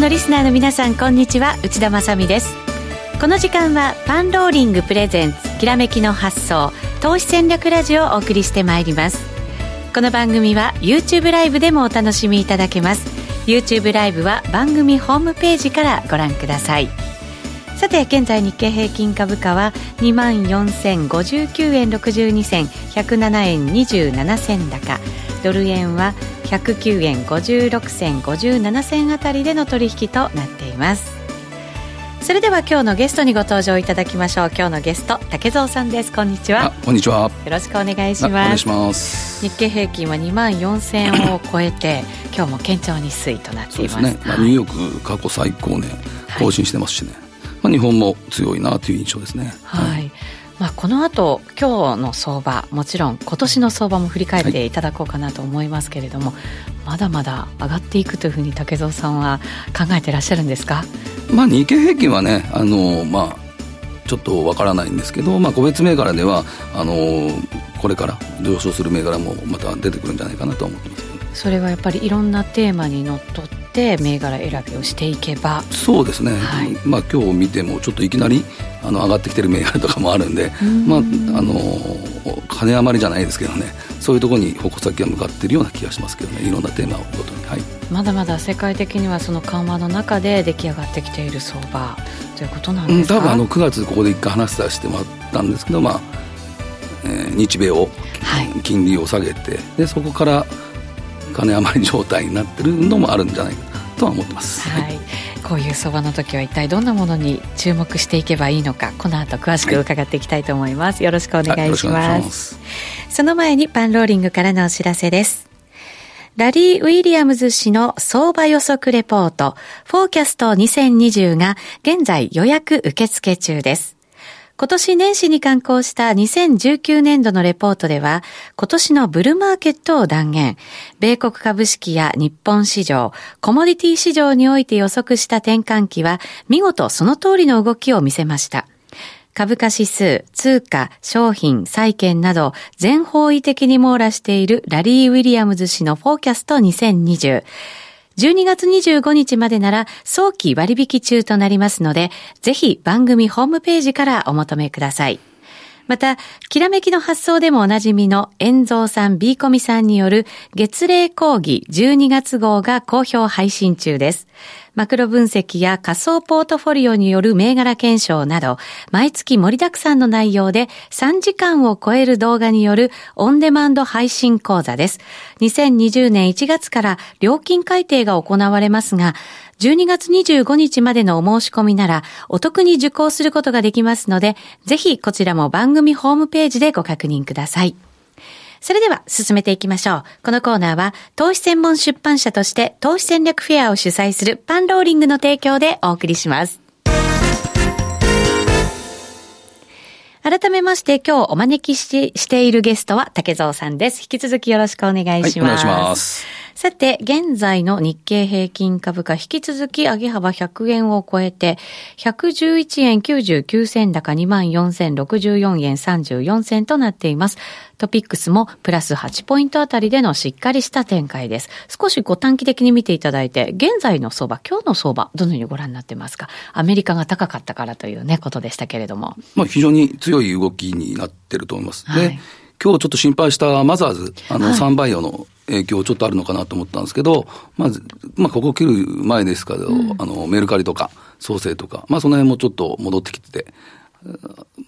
のリスナーの皆さんこんにちは。内田まさです。この時間はパンローリングプレゼンツきらめきの発想投資戦略ラジオをお送りしてまいります。この番組は YouTube ライブでもお楽しみいただけます。YouTube ライブは番組ホームページからご覧ください。さて現在日経平均株価は2万4059円62銭107円27銭高。ドル円は109円56銭57銭あたりでの取引となっています。それでは今日のゲストにご登場いただきましょう。今日のゲスト竹蔵さんです。こんにちは。こんにちは。よろしくお願いします。お願いします。日経平均は2万4000円を超えて 今日も堅調に推移となっています。ね、まあ、ニューヨーク過去最高年更新してますしね、はい、まあ、日本も強いなという印象ですね。はい、はいまあ、この後今日の相場もちろん今年の相場も振り返っていただこうかなと思いますけれども、はい、まだまだ上がっていくというふうに竹蔵さんは考えてらっしゃるんですか、まあ、日経平均はねあの、まあ、ちょっとわからないんですけど、まあ、個別銘柄ではあのこれから上昇する銘柄もまた出てくるんじゃないかなと思ってます。それはやっぱりいろんなテーマにのっとって銘柄選びをしていけば。そうですね、はい、まあ今日見てもちょっといきなりあの上がってきてる銘柄とかもあるんでまああの金余りじゃないですけどね。そういうところに矛先が向かっているような気がしますけどね。いろんなテーマをごとに、はい、まだまだ世界的にはその緩和の中で出来上がってきている相場ということなんですか、うん、多分あの9月ここで一回話させてもらったんですけどまあ、えー、日米を金利を下げて、でそこから金余り状態になってるのもあるんじゃないかとは思ってます。はい、こういう相場の時は一体どんなものに注目していけばいいのかこの後詳しく伺っていきたいと思います、はい、よろしくお願いします。その前にパンローリングからのお知らせです。ラリー・ウィリアムズ氏の相場予測レポート、フォーキャスト2020が現在予約受付中です。今年年始に刊行した2019年度のレポートでは、今年のブルマーケットを断言、米国株式や日本市場、コモディティ市場において予測した転換期は、見事その通りの動きを見せました。株価指数、通貨、商品、債券など全方位的に網羅しているラリー・ウィリアムズ氏のフォーキャスト2020。12月25日までなら早期割引中となりますので、ぜひ番組ホームページからお求めください。また、きらめきの発想でもおなじみの遠蔵さん B コミさんによる月例講義12月号が好評配信中です。マクロ分析や仮想ポートフォリオによる銘柄検証など、毎月盛りだくさんの内容で3時間を超える動画によるオンデマンド配信講座です。2020年1月から料金改定が行われますが、12月25日までのお申し込みならお得に受講することができますので、ぜひこちらも番組ホームページでご確認ください。それでは進めていきましょう。このコーナーは投資専門出版社として投資戦略フェアを主催するパンローリングの提供でお送りします。改めまして今日お招きししているゲストは竹蔵さんです。引き続きよろしくお願いします。はい、お願いします。さて、現在の日経平均株価引き続き上げ幅100円を超えて、111円99銭高24,064円34銭となっています。トピックスもプラス8ポイントあたりでのしっかりした展開です。少しご短期的に見ていただいて、現在の相場、今日の相場、どのようにご覧になってますか？アメリカが高かったからというね、ことでしたけれども。まあ非常に強い動きになってると思います。はい、で、今日ちょっと心配したマザーズ、あの、はい、3バイオの影響ちょっとあるのかなと思ったんですけど、まず、まあ、ここ切る前ですけど、うん、あの、メルカリとか、創生とか、まあ、その辺もちょっと戻ってきてて、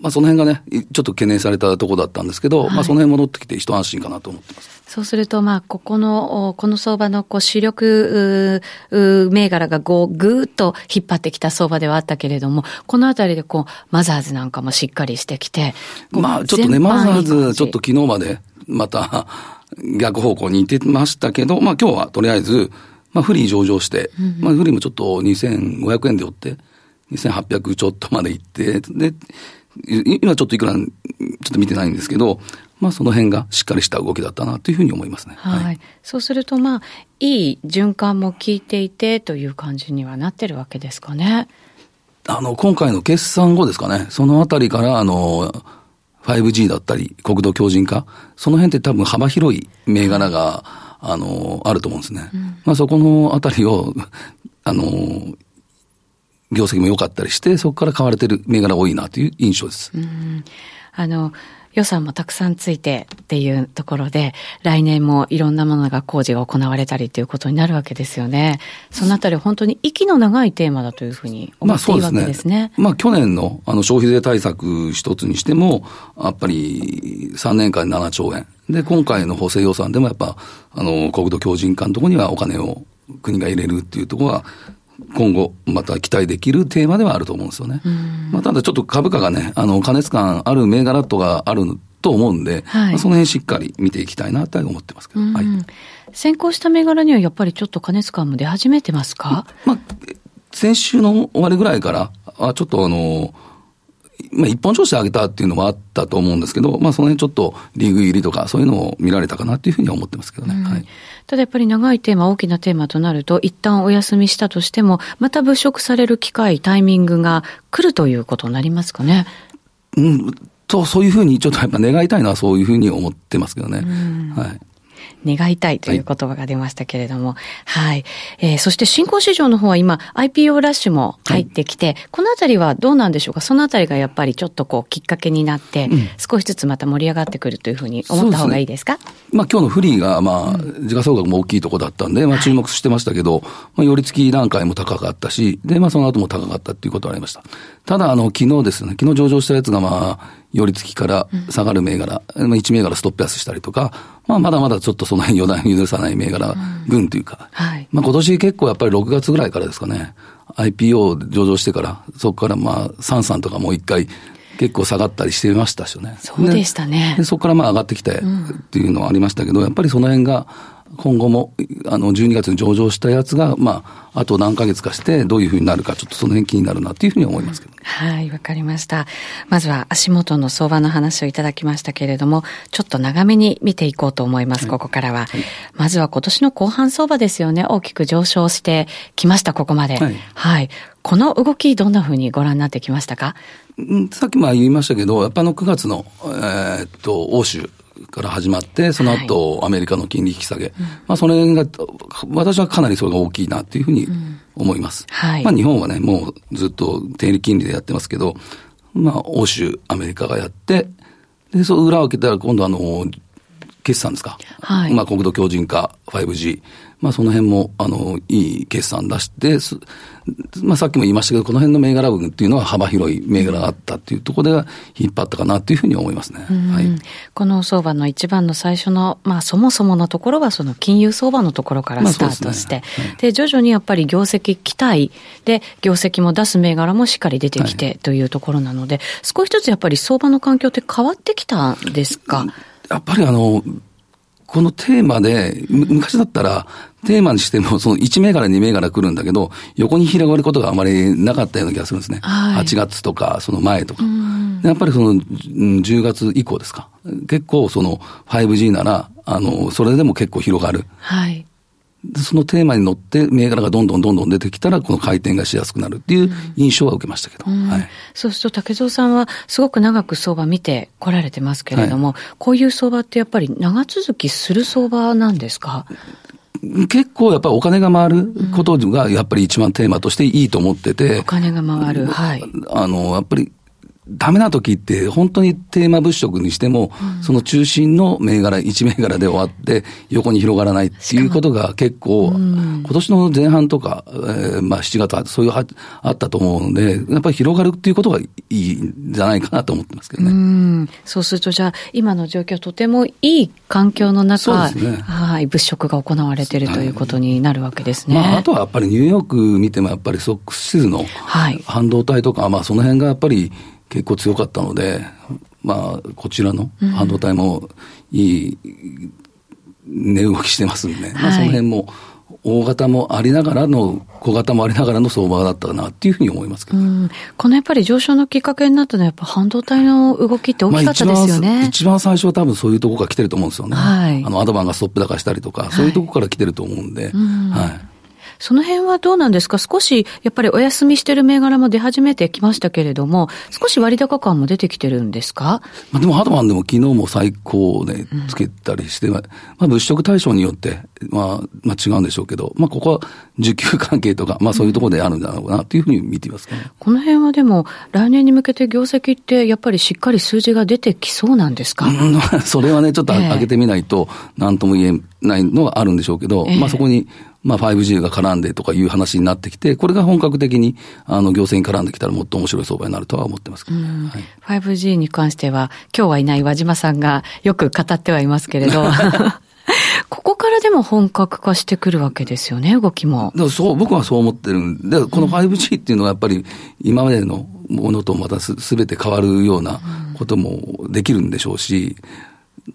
まあ、その辺がね、ちょっと懸念されたところだったんですけど、はい、まあ、その辺戻ってきて一安心かなと思ってます。そうすると、まあ、ここの、この相場のこう主力銘柄がこうぐーっと引っ張ってきた相場ではあったけれども、このあたりでこう、マザーズなんかもしっかりしてきて、まあ、ちょっとね、マザーズ、ちょっと昨日まで、また、逆方向に行ってましたけど、まあ今日はとりあえず、まあフリー上場して、うん、まあフリーもちょっと2500円で売って、2800ちょっとまで行って、で、今ちょっといくら、ちょっと見てないんですけど、まあその辺がしっかりした動きだったなというふうに思いますね。はい。はい、そうするとまあ、いい循環も効いていてという感じにはなってるわけですかね。あの、今回の決算後ですかね、そのあたりから、あの、5G だったり、国土強靭化、その辺って多分幅広い銘柄が、あの、あると思うんですね。うん、まあそこのあたりを、あの、業績も良かったりして、そこから買われてる銘柄多いなという印象です。あの、予算もたくさんついてっていうところで、来年もいろんなものが工事が行われたりということになるわけですよね。そのあたり本当に息の長いテーマだというふうに思っていいわけですね。まあ、ね、まあ去年のあの消費税対策一つにしても、やっぱり3年間7兆円。で、今回の補正予算でもやっぱ、あの、国土強靭化のところにはお金を国が入れるっていうところは、今後、また期待できるテーマではあると思うんですよね。まあ、ただちょっと株価がね、あの、加熱感ある銘柄とがあると思うんで、はい、まあ、その辺しっかり見ていきたいなと思ってますけど。はい、先行した銘柄にはやっぱりちょっと加熱感も出始めてますか、まあ、先週の終わりぐらいから、あちょっとあの、まあ、一本調子上げたっていうのもあったと思うんですけど、まあ、その辺ちょっとリーグ入りとか、そういうのを見られたかなっていうふうには思ってますけどね。うん、はい。ただやっぱり長いテーマ、大きなテーマとなると、一旦お休みしたとしても、また物色される機会、タイミングが来るということになりますかね。うん、と、そういうふうにちょっとやっぱ願いたいのはそういうふうに思ってますけどね。うん、はい。願いたいという言葉が出ましたけれども、はい、はい、えー、そして新興市場の方は今 IPO ラッシュも入ってきて、はい、このあたりはどうなんでしょうか？そのあたりがやっぱりちょっとこうきっかけになって、うん、少しずつまた盛り上がってくるというふうに思った方がいいですか、ね、まあ今日のフリーがまあ、時価総額も大きいところだったんで、まあ注目してましたけど、はい、まあ寄り付き段階も高かったし、で、まあその後も高かったっていうことがありました。ただあの昨日ですね、昨日上場したやつがまあ、寄り付きから下がる銘柄、うん、1銘柄ストップ安したりとか、まあ、まだまだちょっとその辺予断許さない銘柄群というか、うんはい、まあ今年結構やっぱり6月ぐらいからですかね、IPO 上場してから、そこからまあ、サンサンとかもう一回、結構下がったりしてましたしね。そうでしたね。でそこからまあ上がってきてっていうのはありましたけど、やっぱりその辺が、今後も、あの、12月に上場したやつが、まあ、あと何ヶ月かして、どういうふうになるか、ちょっとその辺気になるなっていうふうに思いますけど、はい、わかりました。まずは足元の相場の話をいただきましたけれども、ちょっと長めに見ていこうと思います、ここからは。はい、まずは今年の後半相場ですよね。大きく上昇してきました、ここまで。はい。はい、この動き、どんなふうにご覧になってきましたか？さっきも言いましたけど、やっぱの9月の、えー、っと、欧州から始まって、その後、アメリカの金利引き下げ。はい、まあ、それが、私はかなりそれが大きいなっていうふうに思います。うん、はい。まあ、日本はね、もうずっと低利金利でやってますけど、まあ、欧州、アメリカがやって、で、そう裏を開けたら今度あの、決算ですか。はい。まあ、国土強靭化、5G。まあ、その辺も、あの、いい決算出して、まあ、さっきも言いましたけど、この辺の銘柄群っていうのは幅広い銘柄があったっていうところで引っ張ったかなっていうふうに思いますね。はい、この相場の一番の最初の、まあ、そもそものところは、その金融相場のところからスタートして、で、ねはい、徐々にやっぱり業績期待で、業績も出す銘柄もしっかり出てきてというところなので、少しずつやっぱり相場の環境って変わってきたんですか？やっぱりあの、このテーマで、昔だったら、テーマにしても、その1銘柄、2銘柄来るんだけど、横に広がることがあまりなかったような気がするんですね。はい、8月とか、その前とか。やっぱりその、10月以降ですか？結構その 5G なら、あの、それでも結構広がる。はい。そのテーマに乗って銘柄がどんどんどんどん出てきたら、この回転がしやすくなるっていう印象は受けましたけど。はい、そうすると、竹蔵さんはすごく長く相場見てこられてますけれども、はい、こういう相場ってやっぱり長続きする相場なんですか？結構やっぱりお金が回ることがやっぱり一番テーマとしていいと思ってて。お金が回る。はい。あの、やっぱりダメな時って、本当にテーマ物色にしても、うん、その中心の銘柄、1銘柄で終わって、横に広がらないっていうことが結構、うん、今年の前半とか、えー、まあ7月はそういうはあったと思うので、やっぱり広がるっていうことがいいんじゃないかなと思ってますけどね。うん。そうすると、じゃあ、今の状況、とてもいい環境の中、ね、はい、物色が行われているということになるわけですね。まあ、あとはやっぱりニューヨーク見ても、やっぱりソックスシズの半導体とか、はい、まあその辺がやっぱり、結構強かったので、まあ、こちらの半導体もいい値動きしてますんで、うん、まあ、その辺も、大型もありながらの、小型もありながらの相場だったかなっていうふうに思いますけど、うん、このやっぱり上昇のきっかけになったのは、やっぱ半導体の動きって大きかったですよね。まあ、一番最初は多分そういうところから来てると思うんですよね。はい、あの、アドバンがストップ高したりとか、そういうところから来てると思うんで、はい、うん。はいその辺はどうなんですか？少し、やっぱりお休みしてる銘柄も出始めてきましたけれども、少し割高感も出てきてるんですか？まあでも、ハドマンでも昨日も最高でつけたりして、うん、まあ物色対象によって、まあ、まあ違うんでしょうけど、まあここは需給関係とか、まあそういうところであるんだろうなというふうに見ていますね。この辺はでも、来年に向けて業績ってやっぱりしっかり数字が出てきそうなんですか、うん、それはね、ちょっと上げてみないと、なんとも言えないのはあるんでしょうけど、えー、まあそこに、まあ 5G が絡んでとかいう話になってきて、これが本格的にあの行政に絡んできたらもっと面白い相場になるとは思ってますけど、はい、5G に関しては、今日はいない和島さんがよく語ってはいますけれど、ここからでも本格化してくるわけですよね、動きも。そう、僕はそう思ってるんで、この 5G っていうのはやっぱり今までのものとまたすべて変わるようなこともできるんでしょうし、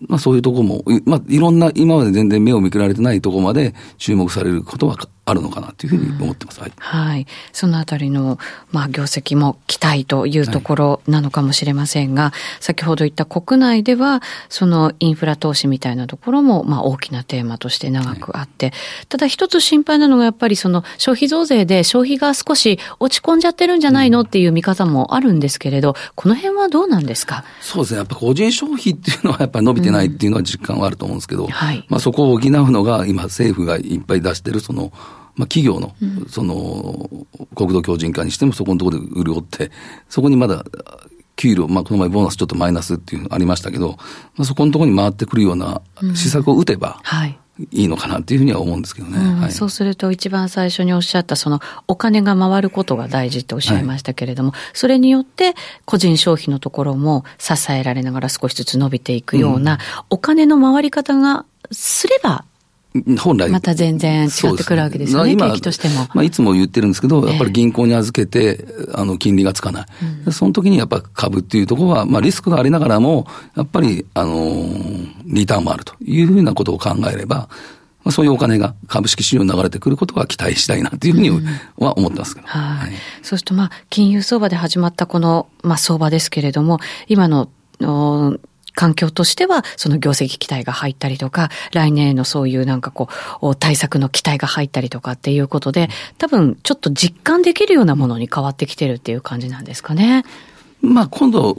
まあそういうとこも、まあいろんな今まで全然目を向けられてないとこまで注目されることはあるのかなというふうに思ってます。はい。はい。そのあたりの、まあ業績も期待というところなのかもしれませんが、はい、先ほど言った国内では、そのインフラ投資みたいなところも、まあ大きなテーマとして長くあって、はい、ただ一つ心配なのがやっぱりその消費増税で消費が少し落ち込んじゃってるんじゃないの？っていう見方もあるんですけれど、この辺はどうなんですか？そうですね。やっぱ個人消費っていうのはやっぱり伸びてないっていうのは実感はあると思うんですけど、うんはい、まあそこを補うのが今政府がいっぱい出してるそのまあ、企業の、その、国土強靭化にしてもそこのところで潤って、そこにまだ、給料、まあ、この前ボーナスちょっとマイナスっていうのありましたけど、まあ、そこのところに回ってくるような施策を打てば、はい。いいのかなっていうふうには思うんですけどね、うん。はい、そうすると一番最初におっしゃったそのお金が回ることが大事っておっしゃいましたけれども、はい、それによって個人消費のところも支えられながら少しずつ伸びていくような、お金の回り方がすれば本来。また全然違ってくるわけですよね、景気としても。まあ、いつも言ってるんですけど、やっぱり銀行に預けて、あの、金利がつかない。うん、その時にやっぱ株っていうところは、まあ、リスクがありながらも、やっぱり、あの、リターンもあるというふうなことを考えれば、まあ、そういうお金が株式市場に流れてくることは期待したいなというふうには思ってますけど、うん、はい。そうすると、まあ、金融相場で始まったこの、まあ、相場ですけれども、今の、環境としては、その業績期待が入ったりとか、来年へのそういうなんかこう、対策の期待が入ったりとかっていうことで、多分ちょっと実感できるようなものに変わってきてるっていう感じなんですかね。まあ今度、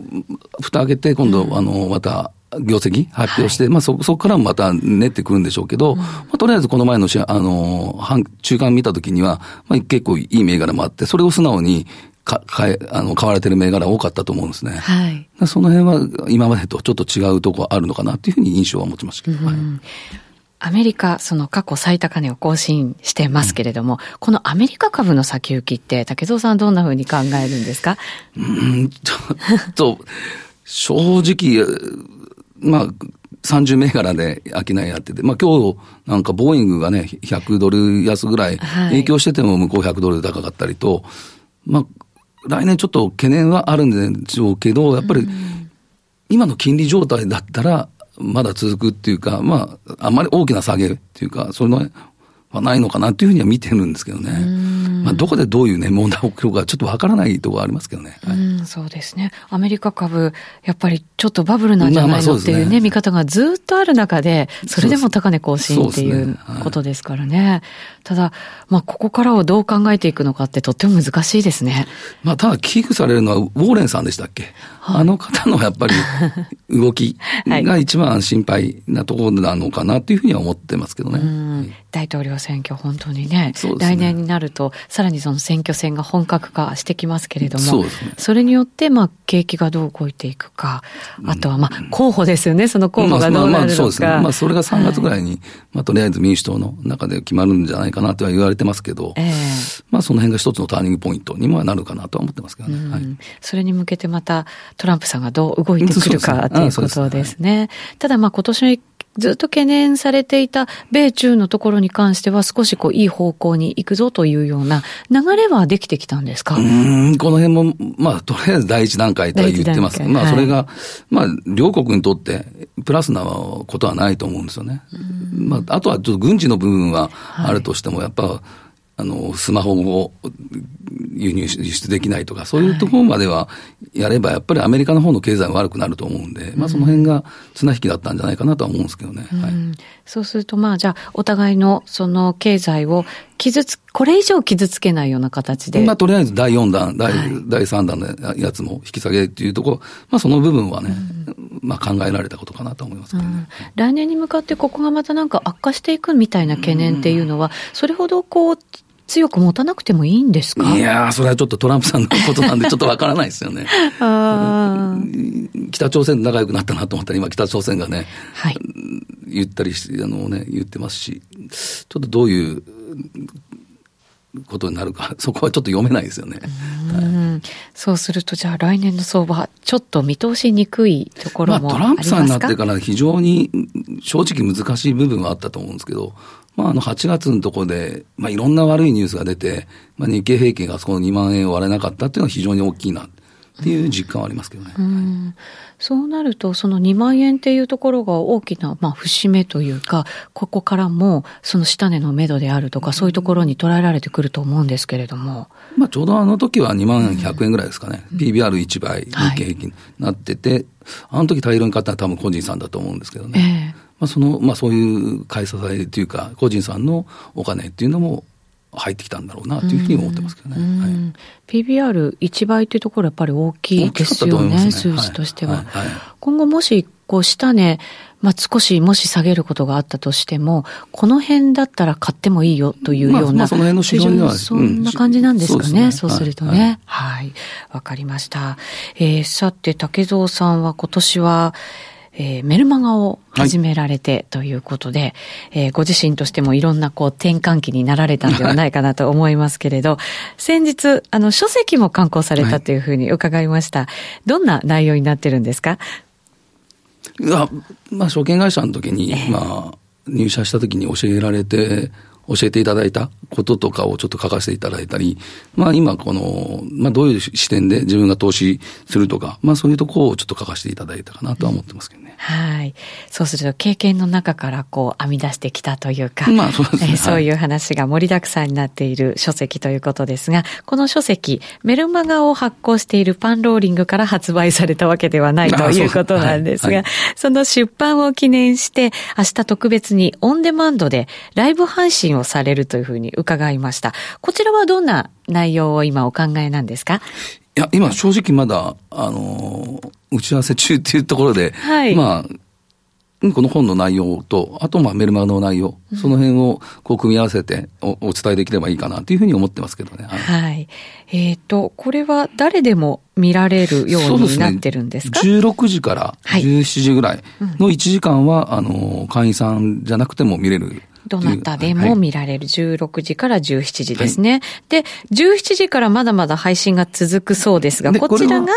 蓋開けて、今度、あの、また、業績発表して、はい、まあそ、そこからもまた練ってくるんでしょうけど、うん、まあ、とりあえずこの前のしあの、中間見たときには、まあ、結構いい銘柄もあって、それを素直にか、かえ、あの、買われてる銘柄多かったと思うんですね。はい。その辺は今までとちょっと違うとこあるのかなっていうふうに印象は持ちましたけど。うん、はいアメリカ、その過去最高値を更新してますけれども、うん、このアメリカ株の先行きって、竹蔵さんどんなふうに考えるんですか？うん、ちょっと、正直、まあ、30銘柄で商いやってて、まあ今日なんかボーイングがね、100ドル安ぐらい影響してても向こう100ドル高かったりと、まあ来年ちょっと懸念はあるんでしょうけど、やっぱり、今の金利状態だったら、まだ続くっていうか、まあ、あんまり大きな下げっていうか、それはないのかなっていうふうには見てるんですけどね。まあ、どこでどういうね、問題が起きるかちょっとわからないところありますけどね。はい、うん、そうですね。アメリカ株、やっぱりちょっとバブルなんじゃないのっていうね、ね見方がずっとある中で、それでも高値更新っていうことですからね。ただ、まあ、ここからをどう考えていくのかってとっても難しいですね。まあ、ただ危惧されるのは、ウォーレンさんでしたっけ、はい、あの方のやっぱり動きが一番心配なところなのかなというふうには思ってますけどね。大統領選挙、本当にね、ね。来年になると、さらにその選挙戦が本格化してきますけれども、そ、ね,、れによって、まあ、景気がどう動いていくか、あとは、まあ、候補ですよね、その候補がどうなるのか。まあ、そうですね。まあ、それが3月ぐらいに、はい、まあ、とりあえず民主党の中で決まるんじゃないかなとは言われてますけど、えー、まあ、その辺が一つのターニングポイントにもなるかなとは思ってますけどね。はい、それに向けてまた、トランプさんがどう動いてくるかということですね。ただ、まあ、今年ずっと懸念されていた米中のところに関しては少しこういい方向に行くぞというような流れはできてきたんですか？うん、この辺も、まあ、とりあえず第一段階とは言ってます。まあ、それが、はい、まあ、両国にとってプラスなことはないと思うんですよね。まあ、あとはちょっと軍事の部分はあるとしても、やっぱ、あの、スマホを輸入、輸出できないとか、そういうところまではやれば、やっぱりアメリカの方の経済は悪くなると思うんで、まあその辺が綱引きだったんじゃないかなとは思うんですけどね。はい、そうすると、まあじゃあ、お互いのその経済を傷つ、これ以上傷つけないような形で。まあとりあえず第4弾、第,、はい、第3弾のやつも引き下げっていうところ、まあその部分はね、まあ考えられたことかなと思いますけどね、来年に向かってここがまたなんか悪化していくみたいな懸念っていうのは、それほどこう、強く持たなくてもいいんですか？いやそれはちょっとトランプさんのことなんで、ちょっとわからないですよね。北朝鮮と仲良くなったなと思ったら、今、北朝鮮がね、はい、言ったりし、あのね、言ってますし、ちょっとどういうことになるか、そこはちょっと読めないですよね。はい、そうすると、じゃあ来年の相場、ちょっと見通しにくいところもありますか、まあ、トランプさんになってから非常に正直難しい部分はあったと思うんですけど、まあ、あの8月のところで、まあ、いろんな悪いニュースが出て、まあ、日経平均がそこの2万円を割れなかったっていうのは非常に大きいなっていう実感はありますけどね。うん、そうなると、その2万円っていうところが大きな、まあ、節目というか、ここからも、その下値の目処であるとか、そういうところに捉えられてくると思うんですけれども。まあ、ちょうどあの時は2万100円ぐらいですかね。うん、PBR1 倍、日経平均なってて、はい、あの時大量に買ったのは多分個人さんだと思うんですけどね。えーまあ、その、まあ、そういう買い支えというか、個人さんのお金っていうのも入ってきたんだろうなというふうに思ってますけどね。はい、PBR1 倍というところやっぱり大きいですよね、ね数字としては。はいはい、今後もし、こう、下値、まあ、少しもし下げることがあったとしても、この辺だったら買ってもいいよというような、まあ、その辺の市場には、そんな感じなんですかね、うん、そう、ね,、するとね。はい。わ、はい、かりました。えー、さて、竹蔵さんは今年は、えー、メルマガを始められてということで、はい、えー、ご自身としてもいろんなこう転換期になられたんではないかなと思いますけれど、先日、あの、書籍も刊行されたというふうに伺いました。はい、どんな内容になってるんですか？いや、まあ、証券会社の時に、えー、まあ、入社した時に教えられて、教えていただいたこととかをちょっと書かせていただいたり、まあ今この、まあどういう視点で自分が投資するとか、まあそういうところをちょっと書かせていただいたかなとは思ってますけどね。はい。そうすると経験の中からこう編み出してきたというか、まあそうですね、えー、そういう話が盛りだくさんになっている書籍ということですが、この書籍、メルマガを発行しているパンローリングから発売されたわけではないということなんですが、そはい。はい、その出版を記念して、明日特別にオンデマンドでライブ配信をされるというふうに伺いました。こちらはどんな内容を今お考えなんですか？いや、今正直まだ、あの、打ち合わせ中っていうところで、はい、まあ、この本の内容と、あとまあメルマガの内容、その辺をこう組み合わせておお伝えできればいいかなというふうに思ってますけどね。はい。はい、えっ、ー、と、これは誰でも見られるようになってるんですか？ですね。16時から17時ぐらいの1時間は、はいうん、あの、会員さんじゃなくても見れるどなたでも見られる16時から17時ですね。はい、で、17時からまだまだ配信が続くそうですが、こちらが？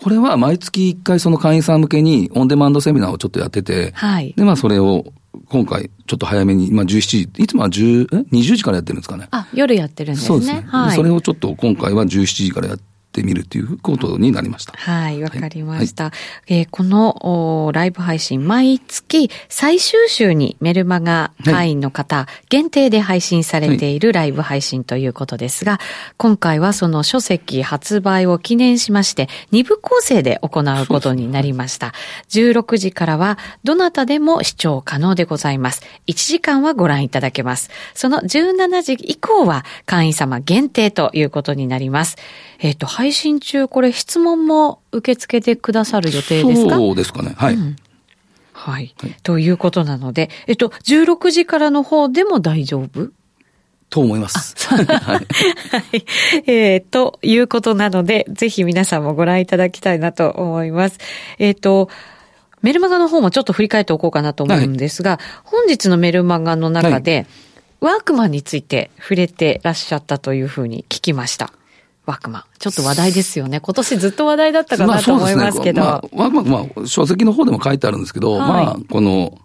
これは毎月1回その会員さん向けにオンデマンドセミナーをちょっとやってて、はい、で、まあそれを今回ちょっと早めに、まあ17時、いつもは10、え ?20 時からやってるんですかね。あ、夜やってるんですね。そうですね。はい、それをちょっと今回は17時からやって、ってみるということになりました。はい、わかりました。はい、えー、このライブ配信、毎月最終週にメルマガ会員の方、限定で配信されているライブ配信ということですが、今回はその書籍発売を記念しまして、2部構成で行うことになりました。16時からは、どなたでも視聴可能でございます。1時間はご覧いただけます。その17時以降は会員様限定ということになります。えっ、ー、と、配信中、これ質問も受け付けてくださる予定ですか？そうですかね。はい。うんはい、はい。ということなので、えっと、16時からの方でも大丈夫？と思います。はい。はい。えー、ということなので、ぜひ皆さんもご覧いただきたいなと思います。えっ、ー、と、メルマガの方もちょっと振り返っておこうかなと思うんですが、はい、本日のメルマガの中で、はい、ワークマンについて触れてらっしゃったというふうに聞きました。ワークマン。ちょっと話題ですよね。今年ずっと話題だったかなと思いますけど。まあ、ねまあ、ワークマン、まあ、書籍の方でも書いてあるんですけど、はい、まあ、この、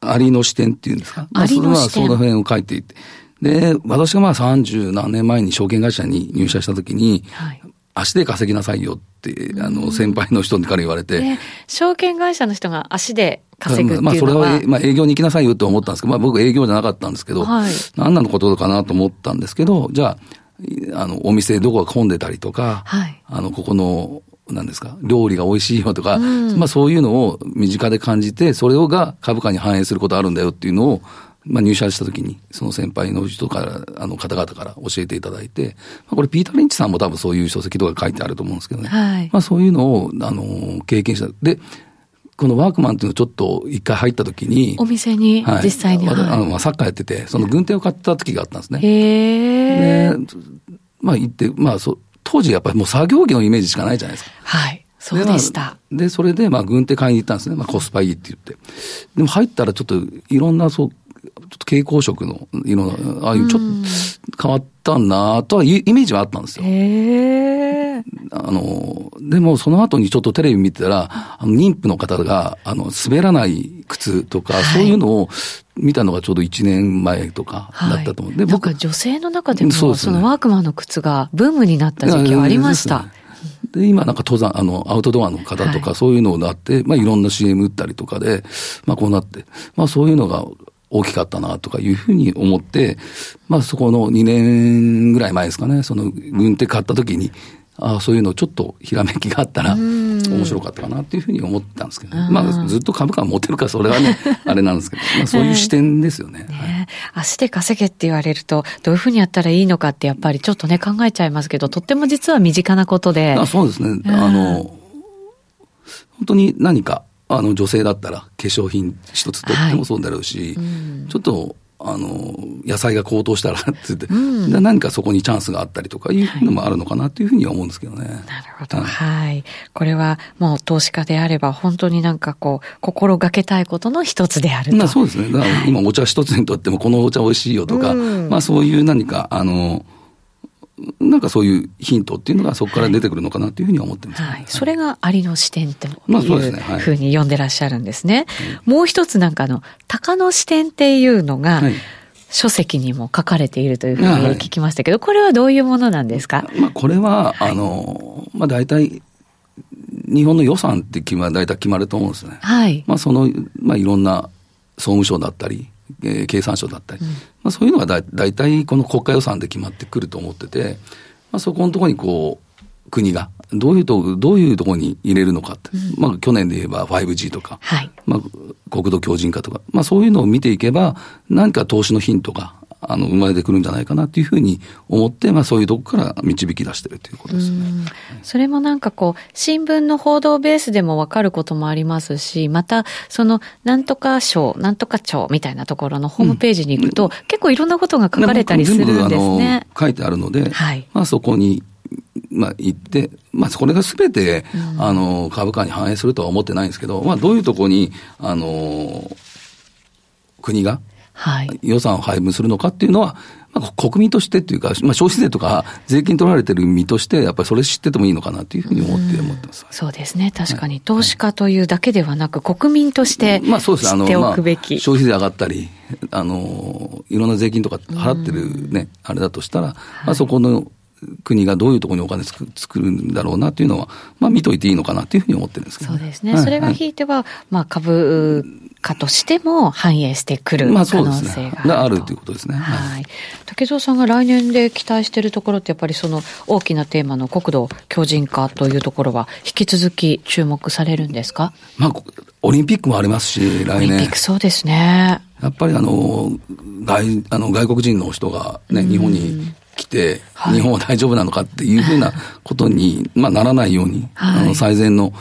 ありの視点っていうんですか。ありの視点。まあ、その辺を書いていて。で、私がまあ30何年前に証券会社に入社した時に、はい、足で稼ぎなさいよって、あの、先輩の人から言われて。証券会社の人が足で稼ぐっていうのはまあ、それは、まあ、営業に行きなさいよって思ったんですけど、まあ、僕営業じゃなかったんですけど、はい、何なのことかなと思ったんですけど、じゃあ、あの、お店どこが混んでたりとか、はい、あの、ここの、なんですか、料理が美味しいよとか、うん、まあそういうのを身近で感じて、それが株価に反映することあるんだよっていうのを、まあ入社した時に、その先輩の人から、あの方々から教えていただいて、まあこれピーター・リンチさんも多分そういう書籍とか書いてあると思うんですけどね。はい、まあそういうのを、あの、経験した。で、このワークマンっていうのちょっと一回入った時に。お店に、実際に。はい、あの、まあ、サッカーやってて、その軍手を買った時があったんですね。へで、まあ行って、まあそ、当時やっぱりもう作業着のイメージしかないじゃないですか。はい。そうでした。で、それで、まあ、軍手買いに行ったんですね。まあ、コスパいいって言って。でも入ったらちょっといろんな、そう、蛍光色の、いろんな、ああいうちょっと変わったんなとはイメージはあったんですよ。へあの、でもその後にちょっとテレビ見てたら、あの妊婦の方が、あの、滑らない靴とか、はい、そういうのを見たのがちょうど1年前とかだったと思う。はい、で、僕。女性の中でも、そ、ね、そのワークマンの靴がブームになった時期はありました。で、今なんか登山、あの、アウトドアの方とかそういうのがあって、はい、まあいろんな CM 打ったりとかで、まあこうなって、まあそういうのが大きかったなとかいうふうに思って、まあそこの2年ぐらい前ですかね、その軍手買った時に、ああ、そういうのちょっとひらめきがあったら、面白かったかなっていうふうに思ったんですけど、ね、まあずっと株価持てるかそれはね、あれなんですけど、まあそういう視点ですよね。ね足で稼げって言われると、どういうふうにやったらいいのかってやっぱりちょっとね考えちゃいますけど、とっても実は身近なことで。あそうですね。あの、本当に何か、あの女性だったら化粧品一つとってもそうだろうし、はいうん、ちょっとあの、野菜が高騰したらって言って、うん、何かそこにチャンスがあったりとかいうのもあるのかなというふうには思うんですけどね。なるほど。はい。これはもう投資家であれば本当になんかこう、心がけたいことの一つであると。まあそうですね。だから今お茶一つにとってもこのお茶美味しいよとか、うん、まあそういう何か、あの、なんかそういうヒントっていうのがそこから出てくるのかなというふうに思ってます、ね、はい。それがありの視点っていうふうに読んでらっしゃるんですね。もう一つなんかあの、鷹の視点っていうのが、はい書籍にも書かれているというふうに聞きましたけど、はい、これはどういうものなんですか、まあ、これは、はい、あの、まあ、大体、日本の予算って決ま、大体決まると思うんですね。はい。まあ、その、まあ、いろんな総務省だったり、えー、経産省だったり、うん、まあ、そういうのがだ大体この国家予算で決まってくると思ってて、まあ、そこのところにこう、国が、どういうと、どういうところに入れるのかって、うん、まあ去年で言えば 5G とか、はい、まあ国土強靭化とか、まあそういうのを見ていけば、何か投資のヒントがあの、生まれてくるんじゃないかなっていうふうに思って、まあそういうとこから導き出してるということですね。それもなんかこう、新聞の報道ベースでもわかることもありますし、また、その、なんとか省、なんとか庁みたいなところのホームページに行くと、うん、結構いろんなことが書かれたりするんですね。書いてあるので、はい、まあそこに、まあ、行って、まあ、これがすべて、うん、あの、株価に反映するとは思ってないんですけど、まあ、どういうところに、あの、国が、はい、予算を配分するのかっていうのは、まあ、国民としてっていうか、まあ、消費税とか税金取られてる身として、やっぱりそれ知っててもいいのかなというふうに思って思ってます。そうですね。確かに、投資家というだけではなく、国民として知っておくべき。まあ、消費税上がったり、あの、いろんな税金とか払ってるね、あれだとしたら、まあ、そこの国がどういうところにお金作作るんだろうなっていうのは、まあ見といていいのかなというふうに思ってるんですけど、ね、そうですね。はい、それがひいては、まあ株価としても反映してくる可能性がある,、ね、あるということですね。はい。竹蔵さんが来年で期待しているところって、やっぱりその大きなテーマの国土強靭化というところは、引き続き注目されるんですか？まあ、オリンピックもありますし、来年。オリンピックそうですね。やっぱりあの、外、あの、外国人の人がね、日本に来て、日本は大丈夫なのかっていうふうなことに、まあ、ならないように、はい、あの最善の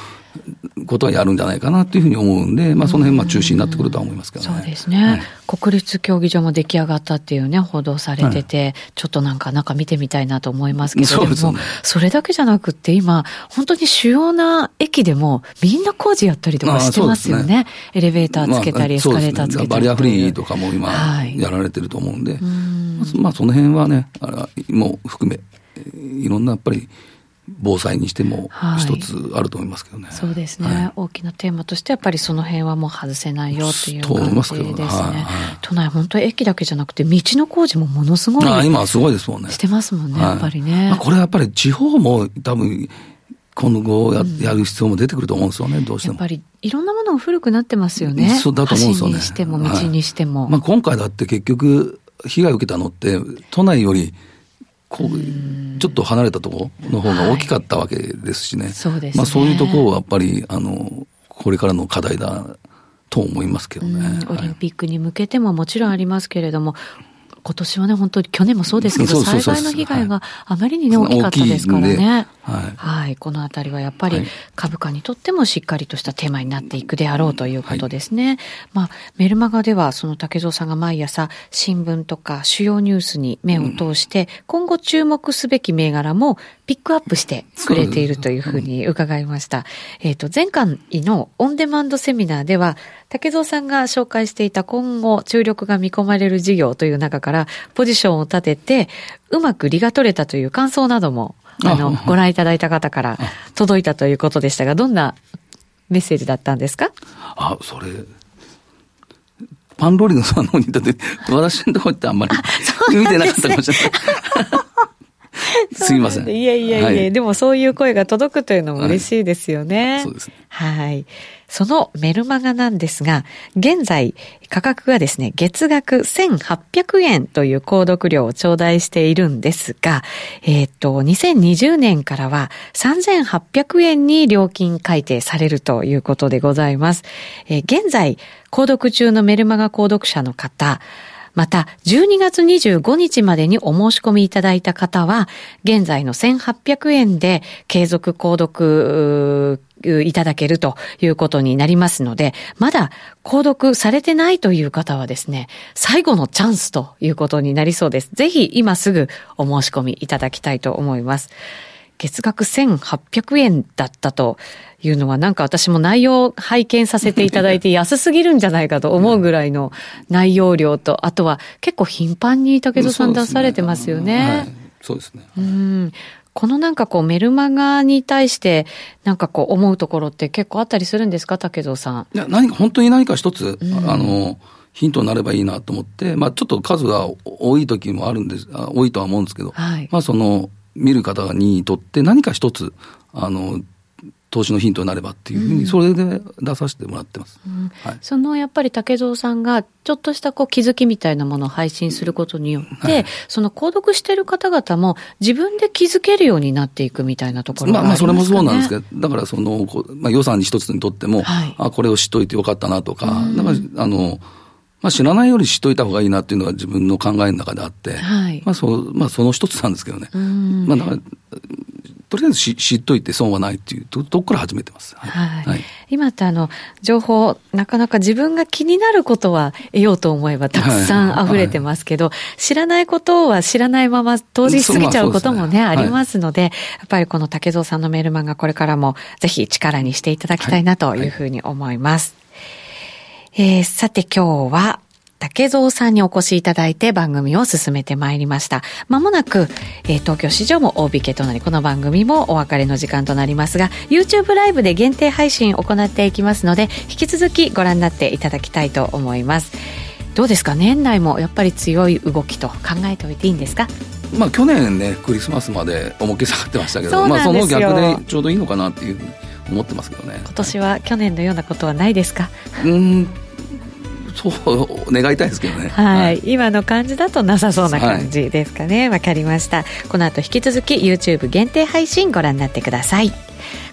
ことはやるんじゃないかなというふうに思うんで、まあ、その辺まあ中心になってくるとは思いますけどね。そうですね、はい、国立競技場も出来上がったっていうね、報道されてて、はい、ちょっとなんか中見てみたいなと思いますけど、そうですね、それだけじゃなくて今、本当に主要な駅でもみんな工事やったりとかしてますよね。ね。エレベーターつけたり、エスカレーターつけたり、バリアフリーとかも今、やられてると思うんで、はい、まあその辺はね、あも含め、いろんなやっぱり、防災にしても一つあると思いますけどね。はい、そうですね、はい、大きなテーマとしてやっぱりその辺はもう外せないよっていう感じですね。はい都内本当駅だけじゃなくて道の工事もものすごい。あ今すごいですもんね。してますもんね、やっぱりね。まあ、これやっぱり地方も多分今後や,、やる必要も出てくると思うんですよね、どうしても。やっぱりいろんなものが古くなってますよね。そうだと思うんですよね。にしても道にしても。まあ今回だって結局被害を受けたのって都内よりこう、ちょっと離れたところの方が大きかったわけですしね。はい、そうです、ね、まあそういうところはやっぱり、あの、これからの課題だと思いますけどね。オリンピックに向けてももちろんありますけれども、今年はね、本当に去年もそうですけど、災害の被害があまりにね、大きかったですからね。はい、はい。このあたりはやっぱり株価にとってもしっかりとしたテーマになっていくであろうということですね。はい、まあ、メルマガでは、その竹蔵さんが毎朝、新聞とか主要ニュースに目を通して、今後注目すべき銘柄もピックアップしてくれているというふうに伺いました。えっ、と、前回のオンデマンドセミナーでは、竹蔵さんが紹介していた今後注力が見込まれる事業という中からポジションを立てて、うまく利が取れたという感想なども、あの、ご覧いただいた方から届いたということでしたが、どんなメッセージだったんですか？あ、それ、パンローリングさんの方にだって、私のところってあんまり見てなかったかもしれない。すみません。いえいえいえ、はい、でもそういう声が届くというのも嬉しいですよね。はい、そうですね。はい。そのメルマガなんですが、現在価格がですね、月額1800円という購読料を頂戴しているんですが、えっ、ー、と、2020年からは3800円に料金改定されるということでございます。えー、現在、購読中のメルマガ購読者の方、また、12月25日までにお申し込みいただいた方は、現在の1800円で継続購読いただけるということになりますので、まだ購読されてないという方はですね、最後のチャンスということになりそうです。ぜひ今すぐお申し込みいただきたいと思います。月額1800円だったというのはなんか私も内容を拝見させていただいて 安すぎるんじゃないかと思うぐらいの内容量と、あとは結構頻繁に武田さん出されてますよね。そうですね。うん。このなんかこうメルマガに対してなんかこう思うところって結構あったりするんですか竹蔵さん？いや、何か本当に何か一つ、うん、あの、ヒントになればいいなと思って、まあちょっと数が多い時もあるんです、多いとは思うんですけど、はい、まあその、見る方にとって何か一つ、あの、投資のヒントになればっていうふうに、それで出させてもらってます。うん。はい、そのやっぱり竹蔵さんが、ちょっとしたこう気づきみたいなものを配信することによって、はい、その購読してる方々も自分で気づけるようになっていくみたいなところがありますか、ね、まあ、まあ、それもそうなんですけど、だからその、まあ、予算に一つにとっても、はい、あ、これを知っといてよかったなとか、だから、あの、まあ、知らないより知っといた方がいいなっていうのが自分の考えの中であって、はい、まあそまあ、その一つなんですけどね。まあ、だからとりあえず知知っといて損はないっていうとこから始めてます？はい。はい、今ってあの、情報、なかなか自分が気になることは得ようと思えばたくさん溢れてますけど、はいはい、知らないことは知らないまま通り過ぎちゃうこともね、ねありますので、やっぱりこの竹蔵さんのメールマンがこれからもぜひ力にしていただきたいなというふうに思います。えー、さて今日は、竹蔵さんにお越しいただいて番組を進めてまいりました。まもなく、えー、東京市場も大引けとなり、この番組もお別れの時間となりますが、YouTube ライブで限定配信を行っていきますので、引き続きご覧になっていただきたいと思います。どうですか？年内もやっぱり強い動きと考えておいていいんですか？まあ去年ね、クリスマスまで重き下がってましたけど、まあその逆でちょうどいいのかなっていうふうに思ってますけどね。今年は去年のようなことはないですか？うんそう願いたいですけどね。はい、はい、今の感じだとなさそうな感じですかね。わ、はい、かりました。この後引き続き YouTube 限定配信ご覧になってください。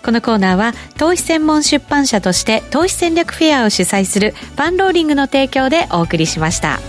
このコーナーは投資専門出版社として投資戦略フェアを主催するパンローリングの提供でお送りしました。